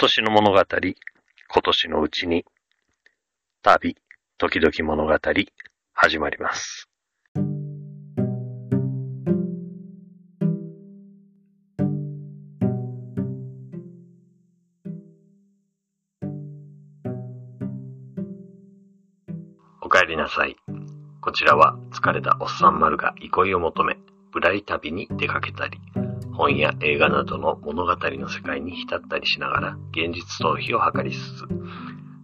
今年の物語、今年のうちに、旅、時々物語、始まります。お帰りなさい。こちらは疲れたおっさん丸が憩いを求め、ぶらり旅に出かけたり、本や映画などの物語の世界に浸ったりしながら現実逃避を図りつつ、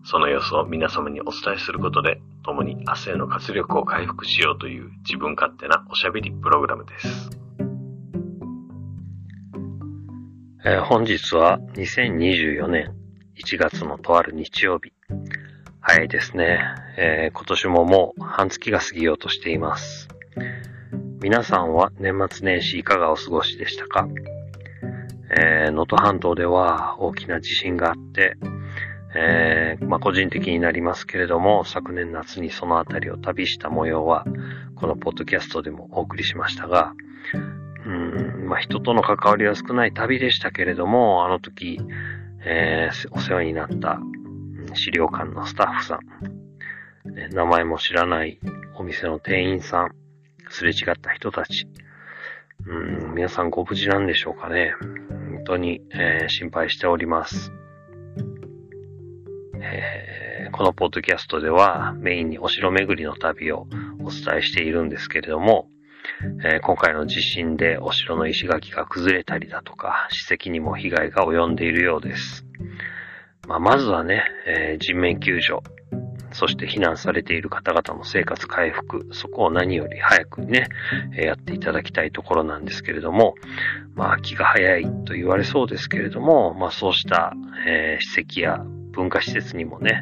その様子を皆様にお伝えすることで、共に明日への活力を回復しようという自分勝手なおしゃべりプログラムです。えー本日は2024年1月のとある日曜日。早いですね。えー今年ももう半月が過ぎようとしています。皆さんは年末年始いかがお過ごしでしたか？えー能登半島では大きな地震があって、えーまあ、個人的になりますけれども、昨年夏にそのあたりを旅した模様は、このポッドキャストでもお送りしましたが、うん、まあ、人との関わりは少ない旅でしたけれども、あの時、えーお世話になった資料館のスタッフさん、名前も知らないお店の店員さん、すれ違った人たち、うん、皆さんご無事なんでしょうかね。本当に、えー心配しております。えーこのポッドキャストではメインにお城巡りの旅をお伝えしているんですけれども、えー今回の地震でお城の石垣が崩れたりだとか、史跡にも被害が及んでいるようです。まあ、まずはね、えー人命救助、そして避難されている方々の生活回復、そこを何より早くね、えやっていただきたいところなんですけれども、まあ、気が早いと言われそうですけれども、まあ、そうした、えー史跡や文化施設にもね、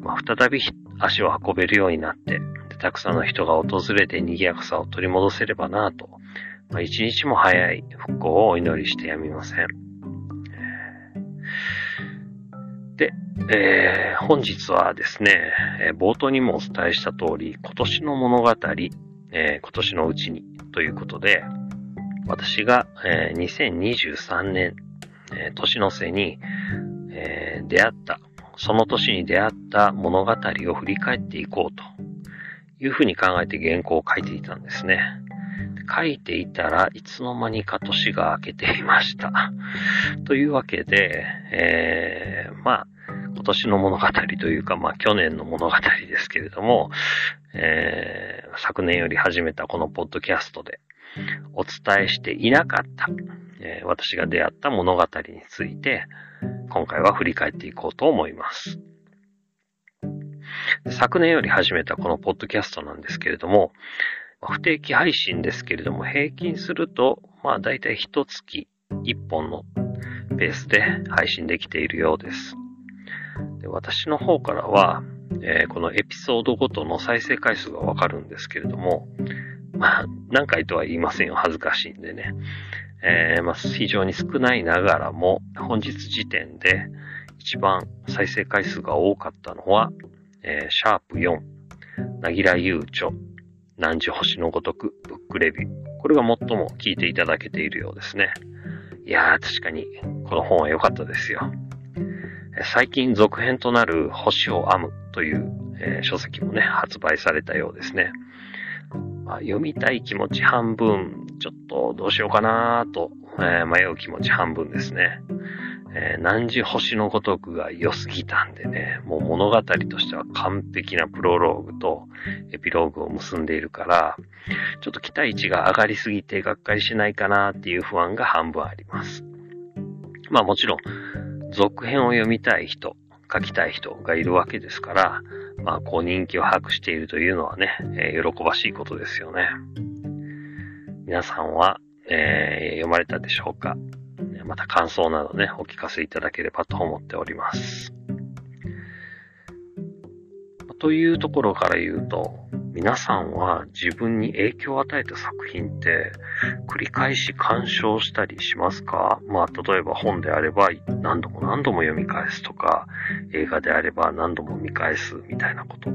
まあ、再び足を運べるようになって、たくさんの人が訪れて賑やかさを取り戻せればなと、まあ、一日も早い復興をお祈りしてやみません。で、えー本日はですね、えー冒頭にもお伝えした通り、今年の物語、えー今年のうちにということで、私が、え2023年、え年の瀬に、え出会った、その年に出会った物語を振り返っていこうというふうに考えて原稿を書いていたんですね。書いていたらいつの間にか年が明けていました。というわけで、えーまあ、今年の物語というか、まあ去年の物語ですけれども、えー昨年より始めたこのポッドキャストでお伝えしていなかった、えー私が出会った物語について、今回は振り返っていこうと思います。昨年より始めたこのポッドキャストなんですけれども、不定期配信ですけれども、平均すると、まあ大体一月一本のペースで配信できているようです。私の方からは、えーこのエピソードごとの再生回数がわかるんですけれども、まあ、何回とは言いませんよ。恥ずかしいんでね。えーまあ、非常に少ないながらも、本日時点で一番再生回数が多かったのは、えーシャープ4、なぎらゆうちょ、何時星のごとく、ブックレビュー。これが最も聞いていただけているようですね。いやー、確かに、この本は良かったですよ。最近続編となる星を編むという、えー書籍もね、発売されたようですね。まあ、読みたい気持ち半分、ちょっとどうしようかなと、えー迷う気持ち半分ですね。えー何時星のごとくが良すぎたんでね、もう物語としては完璧なプロローグとエピローグを結んでいるから、ちょっと期待値が上がりすぎてがっかりしないかなっていう不安が半分あります。まあもちろん、続編を読みたい人、書きたい人がいるわけですから、まあこう人気を把握しているというのはね、えー喜ばしいことですよね。皆さんは、えー読まれたでしょうか？また感想などね、お聞かせいただければと思っております。というところから言うと、皆さんは自分に影響を与えた作品って繰り返し鑑賞したりしますか？まあ、例えば本であれば何度も何度も読み返すとか、映画であれば何度も見返すみたいなこと。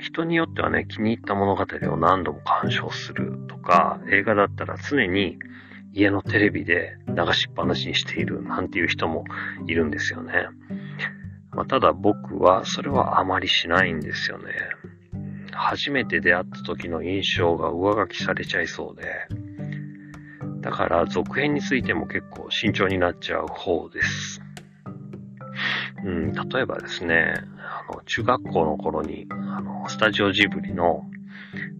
人によってはね、気に入った物語を何度も鑑賞するとか、映画だったら常に家のテレビで流しっぱなしにしているなんていう人もいるんですよね。まあ、ただ僕はそれはあまりしないんですよね。初めて出会った時の印象が上書きされちゃいそうで、だから続編についても結構慎重になっちゃう方です。うん、例えばですね、あの、中学校の頃に、あの、スタジオジブリの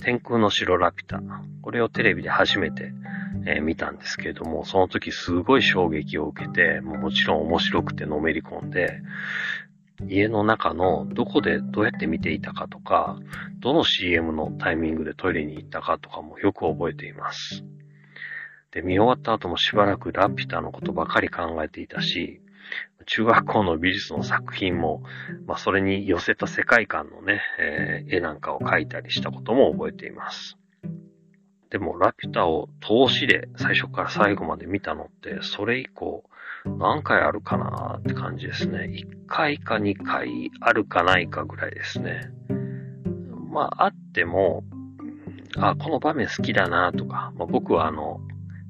天空の城ラピュタ、これをテレビで初めて、えー、見たんですけれども、その時すごい衝撃を受けて、ももちろん面白くてのめり込んで、家の中のどこでどうやって見ていたかとか、どの CM のタイミングでトイレに行ったかとかもよく覚えています。で、見終わった後もしばらくラピュタのことばかり考えていたし、中学校の美術の作品も、まあ、それに寄せた世界観のね、えー、絵なんかを描いたりしたことも覚えています。でも、ラピュタを通しで最初から最後まで見たのって、それ以降、何回あるかなって感じですね。1回か2回あるかないかぐらいですね。まあ、あっても、あ、この場面好きだなとか、まあ、僕はあの、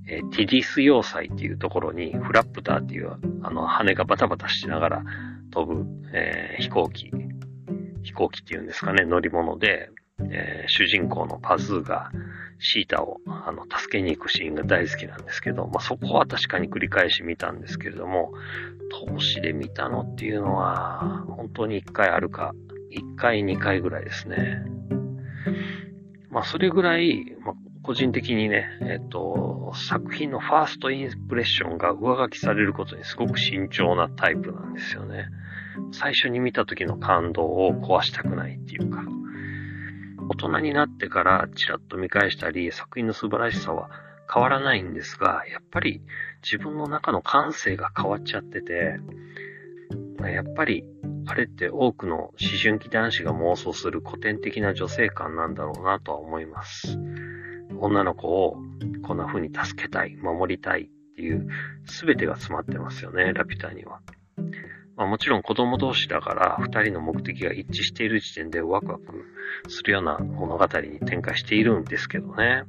え、ティディス要塞っていうところに、フラップターっていう、あの、羽がバタバタしながら飛ぶ、えー、飛行機、飛行機っていうんですかね、乗り物で、えー、主人公のパズーがシータをあの助けに行くシーンが大好きなんですけど、まあ、そこは確かに繰り返し見たんですけれども、投資で見たのっていうのは、本当に1回あるか、1回2回ぐらいですね。まあ、それぐらい、まあ、個人的にね、えっ、と、作品のファーストインプレッションが上書きされることにすごく慎重なタイプなんですよね。最初に見た時の感動を壊したくないっていうか、大人になってからちらっと見返したり、作品の素晴らしさは変わらないんですが、やっぱり自分の中の感性が変わっちゃってて、やっぱりあれって多くの思春期男子が妄想する古典的な女性感なんだろうなとは思います。女の子をこんな風に助けたい、守りたいっていう全てが詰まってますよね、ラピュタには。まあ、もちろん子供同士だから2人の目的が一致している時点でワクワクするような物語に展開しているんですけどね。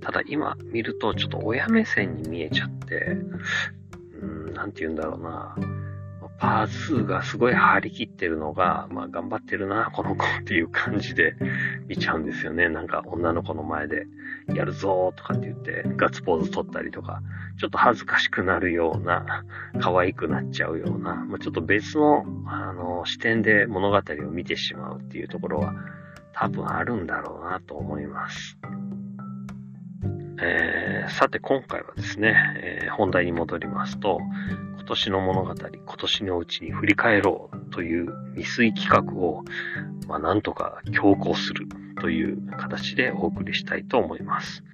ただ今見るとちょっと親目線に見えちゃって、うん、なんて言うんだろうな。パー2がすごい張り切ってるのが、まあ頑張ってるな、この子っていう感じで見ちゃうんですよね。なんか女の子の前でやるぞーとかって言ってガッツポーズ取ったりとか、ちょっと恥ずかしくなるような、可愛くなっちゃうような、まあ、ちょっと別の、あの、視点で物語を見てしまうっていうところは多分あるんだろうなと思います。えー、さて今回はですね、えー、本題に戻りますと、年の物語、今年のうちに振り返ろうという未遂企画を、まあ、なんとか強行するという形でお送りしたいと思います。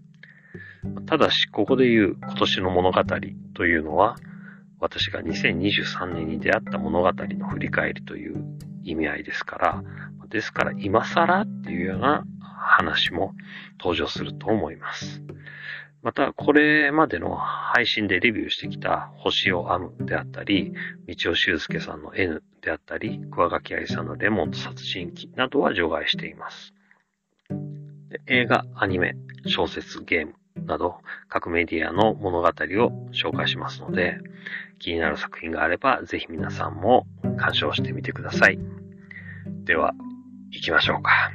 ただし、ここで言う今年の物語というのは、私が2023年に出会った物語の振り返りという意味合いですから、ですから今更っていうような話も登場すると思います。また、これまでの配信でレビューしてきた星を編むであったり、道尾修介さんの N であったり、桑垣愛さんのレモンと殺人鬼などは除外しています。映画、アニメ、小説、ゲームなど各メディアの物語を紹介しますので、気になる作品があればぜひ皆さんも鑑賞してみてください。では、行きましょうか。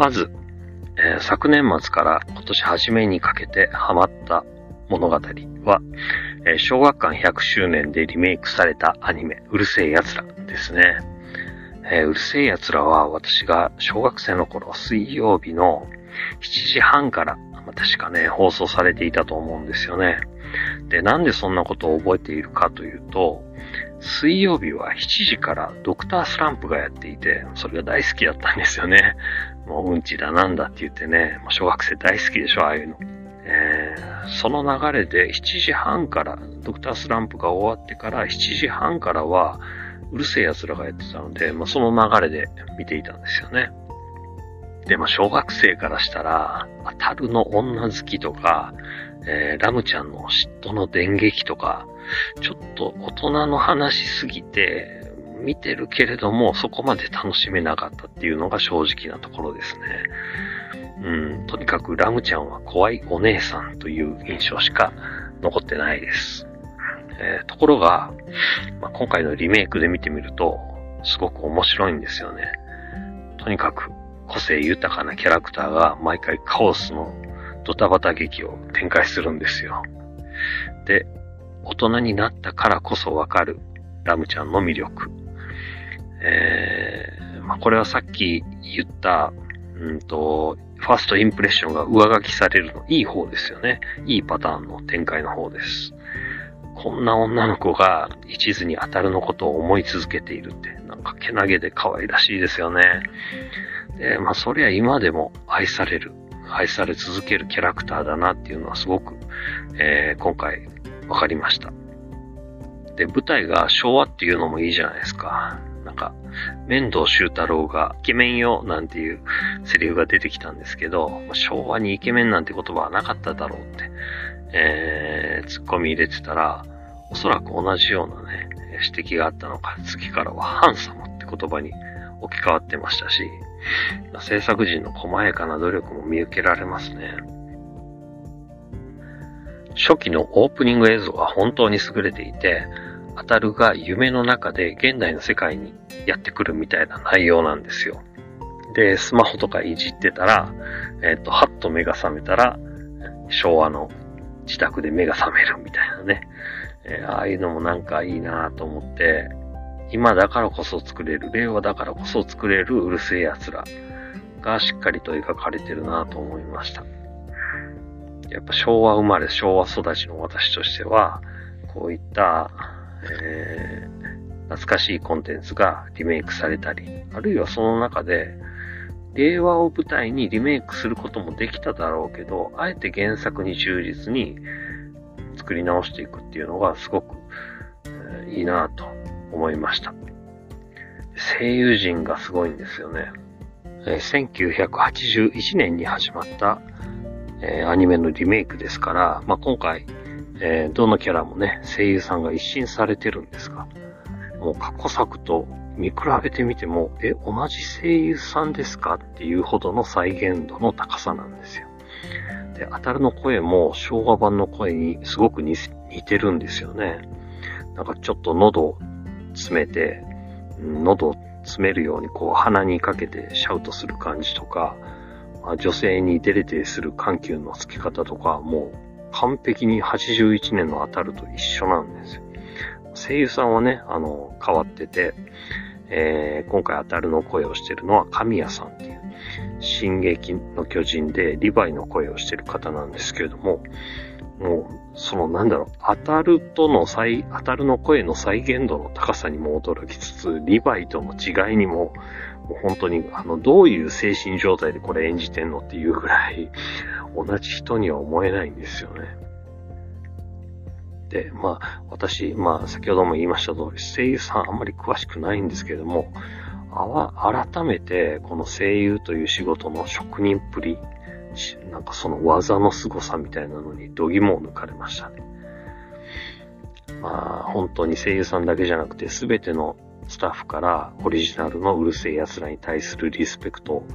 まず、えー、昨年末から今年初めにかけてハマった物語は、えー、小学館100周年でリメイクされたアニメ、うるせえ奴らですね。えー、うるせえ奴らは私が小学生の頃水曜日の7時半から、確かね、放送されていたと思うんですよね。で、なんでそんなことを覚えているかというと、水曜日は7時からドクタースランプがやっていて、それが大好きだったんですよね。もううんちだなんだって言ってね、小学生大好きでしょ、ああいうの。えー、その流れで7時半から、ドクタースランプが終わってから7時半からは、うるせえ奴らがやってたので、まあ、その流れで見ていたんですよね。でも小学生からしたら、当たるの女好きとか、えー、ラムちゃんの嫉妬の電撃とか、ちょっと大人の話すぎて、見てるけれども、そこまで楽しめなかったっていうのが正直なところですね。うん、とにかくラムちゃんは怖いお姉さんという印象しか残ってないです。えー、ところが、まあ、今回のリメイクで見てみると、すごく面白いんですよね。とにかく個性豊かなキャラクターが毎回カオスのドタバタ劇を展開するんですよ。で、大人になったからこそわかるラムちゃんの魅力。えー、まあ、これはさっき言った、うんと、ファーストインプレッションが上書きされるのいい方ですよね。いいパターンの展開の方です。こんな女の子が一途に当たるのことを思い続けているって、なんかけなげで可愛らしいですよね。で、まあそりゃ今でも愛される、愛され続けるキャラクターだなっていうのはすごく、えー、今回分かりました。で、舞台が昭和っていうのもいいじゃないですか。なんか、面倒修太郎がイケメンよなんていうセリフが出てきたんですけど、昭和にイケメンなんて言葉はなかっただろうって、えー、ツッコミ入れてたら、おそらく同じようなね、指摘があったのか、次からはハンサムって言葉に置き換わってましたし、制作陣の細やかな努力も見受けられますね。初期のオープニング映像は本当に優れていて、アタルが夢の中で現代の世界にやってくるみたいな内容なんですよ。で、スマホとかいじってたら、えっ、ー、と、はっと目が覚めたら、昭和の自宅で目が覚めるみたいなね。えー、ああいうのもなんかいいなと思って、今だからこそ作れる、令和だからこそ作れるうるせえ奴らがしっかりと描かれてるなと思いました。やっぱ昭和生まれ、昭和育ちの私としては、こういった、え、懐かしいコンテンツがリメイクされたり、あるいはその中で、令和を舞台にリメイクすることもできただろうけど、あえて原作に忠実に作り直していくっていうのがすごく、えー、いいなと思いました。声優陣がすごいんですよね。えー、1981年に始まったえー、アニメのリメイクですから、まあ、今回、えー、どのキャラもね、声優さんが一新されてるんですが、もう過去作と見比べてみても、え、同じ声優さんですかっていうほどの再現度の高さなんですよ。で、当たるの声も昭和版の声にすごく似てるんですよね。なんかちょっと喉を詰めて、喉を詰めるようにこう鼻にかけてシャウトする感じとか、まあ、女性にデレデレする緩急の付き方とか、もう完璧に81年の当たると一緒なんですよ。声優さんはね、あの、変わってて、えー、今回当たるの声をしてるのは神谷さんっていう、進撃の巨人でリヴァイの声をしてる方なんですけれども、もう、そのなんだろう、当たるとの再、当たるの声の再現度の高さにも驚きつつ、リヴァイとの違いにも本当に、あの、どういう精神状態でこれ演じてんのっていうぐらい、同じ人には思えないんですよね。で、まあ、私、まあ、先ほども言いました通り、声優さんあんまり詳しくないんですけれども、あわ、改めて、この声優という仕事の職人っぷり、なんかその技の凄さみたいなのに度肝を抜かれましたね。まあ、本当に声優さんだけじゃなくて、すべてのスタッフからオリジナルのうるせえ奴らに対するリスペクトを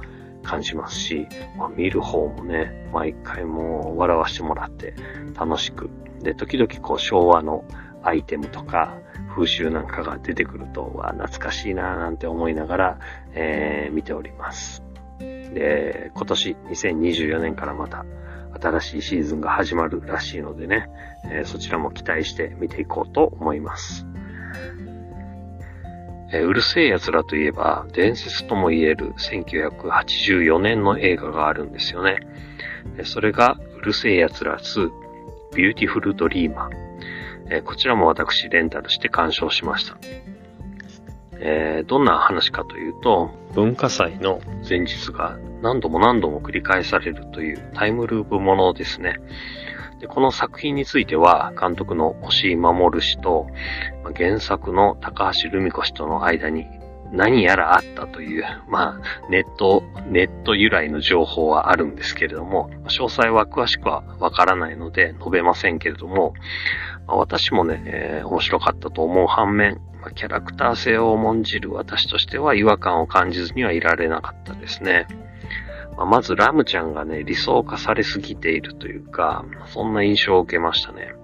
感じますし、まあ、見る方もね、毎回もう笑わしてもらって楽しく。で、時々こう昭和のアイテムとか風習なんかが出てくると、わ懐かしいなぁなんて思いながら、えー、見ております。で、今年2024年からまた新しいシーズンが始まるらしいのでね、えー、そちらも期待して見ていこうと思います。えうるせえ奴らといえば、伝説とも言える1984年の映画があるんですよね。それが、うる星やつら2、ビューティフルドリーマー。こちらも私レンタルして鑑賞しました。えー、どんな話かというと、文化祭の前日が何度も何度も繰り返されるというタイムループものですね。で、この作品については、監督の押井守氏と、原作の高橋留美子氏との間に何やらあったという、まあ、ネット、ネット由来の情報はあるんですけれども、詳細は詳しくはわからないので述べませんけれども、私もね、えー、面白かったと思う反面、キャラクター性を重んじる私としては違和感を感じずにはいられなかったですね。まあ、まずラムちゃんがね、理想化されすぎているというか、そんな印象を受けましたね。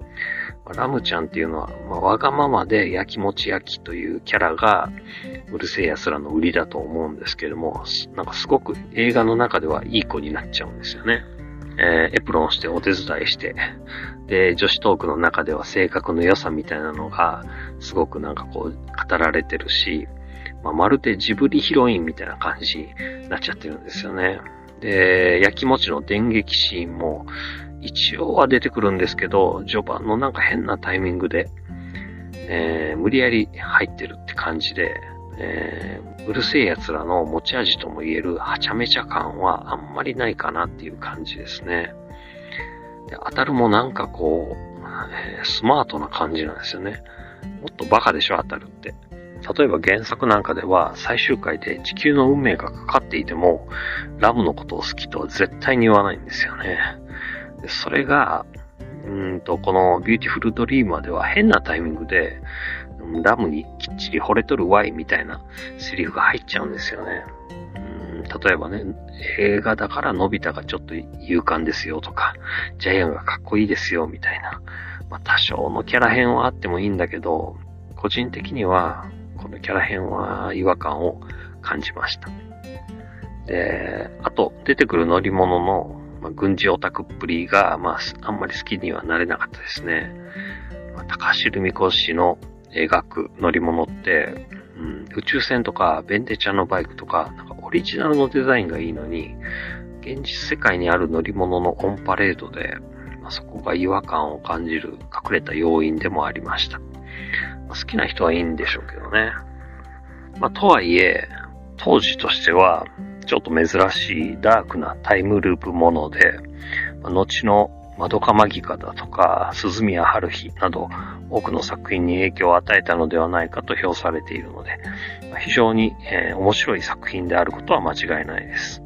ラムちゃんっていうのは、まあ、わがままで焼きもち焼きというキャラが、うるせえ奴らの売りだと思うんですけれども、なんかすごく映画の中ではいい子になっちゃうんですよね。えー、エプロンしてお手伝いして、で、女子トークの中では性格の良さみたいなのが、すごくなんかこう、語られてるし、まあ、まるでジブリヒロインみたいな感じになっちゃってるんですよね。で、焼きもちの電撃シーンも、一応は出てくるんですけど、序盤のなんか変なタイミングで、えー、無理やり入ってるって感じで、えー、うるせえ奴らの持ち味とも言えるはちゃめちゃ感はあんまりないかなっていう感じですね。で、あたるもなんかこう、えー、スマートな感じなんですよね。もっとバカでしょ、あたるって。例えば原作なんかでは最終回で地球の運命がかかっていても、ラムのことを好きとは絶対に言わないんですよね。それが、うんと、このビューティフルドリーマーでは変なタイミングで、ラムにきっちり惚れとるわいみたいなセリフが入っちゃうんですよね。うん例えばね、映画だからのび太がちょっと勇敢ですよとか、ジャイアンがかっこいいですよみたいな。まあ多少のキャラ編はあってもいいんだけど、個人的にはこのキャラ編は違和感を感じました。で、あと出てくる乗り物のまあ、軍事オタクっぷりが、まあ、あんまり好きにはなれなかったですね。まあ、高橋留美子氏の描く乗り物って、うん、宇宙船とかベンデちゃんのバイクとか、なんかオリジナルのデザインがいいのに、現実世界にある乗り物のオンパレードで、まあ、そこが違和感を感じる隠れた要因でもありました。好きな人はいいんでしょうけどね。まあ、とはいえ、当時としては、ちょっと珍しいダークなタイムループもので、ま後の窓かマギカだとか、鈴宮春日など、多くの作品に影響を与えたのではないかと評されているので、非常に、えー、面白い作品であることは間違いないです。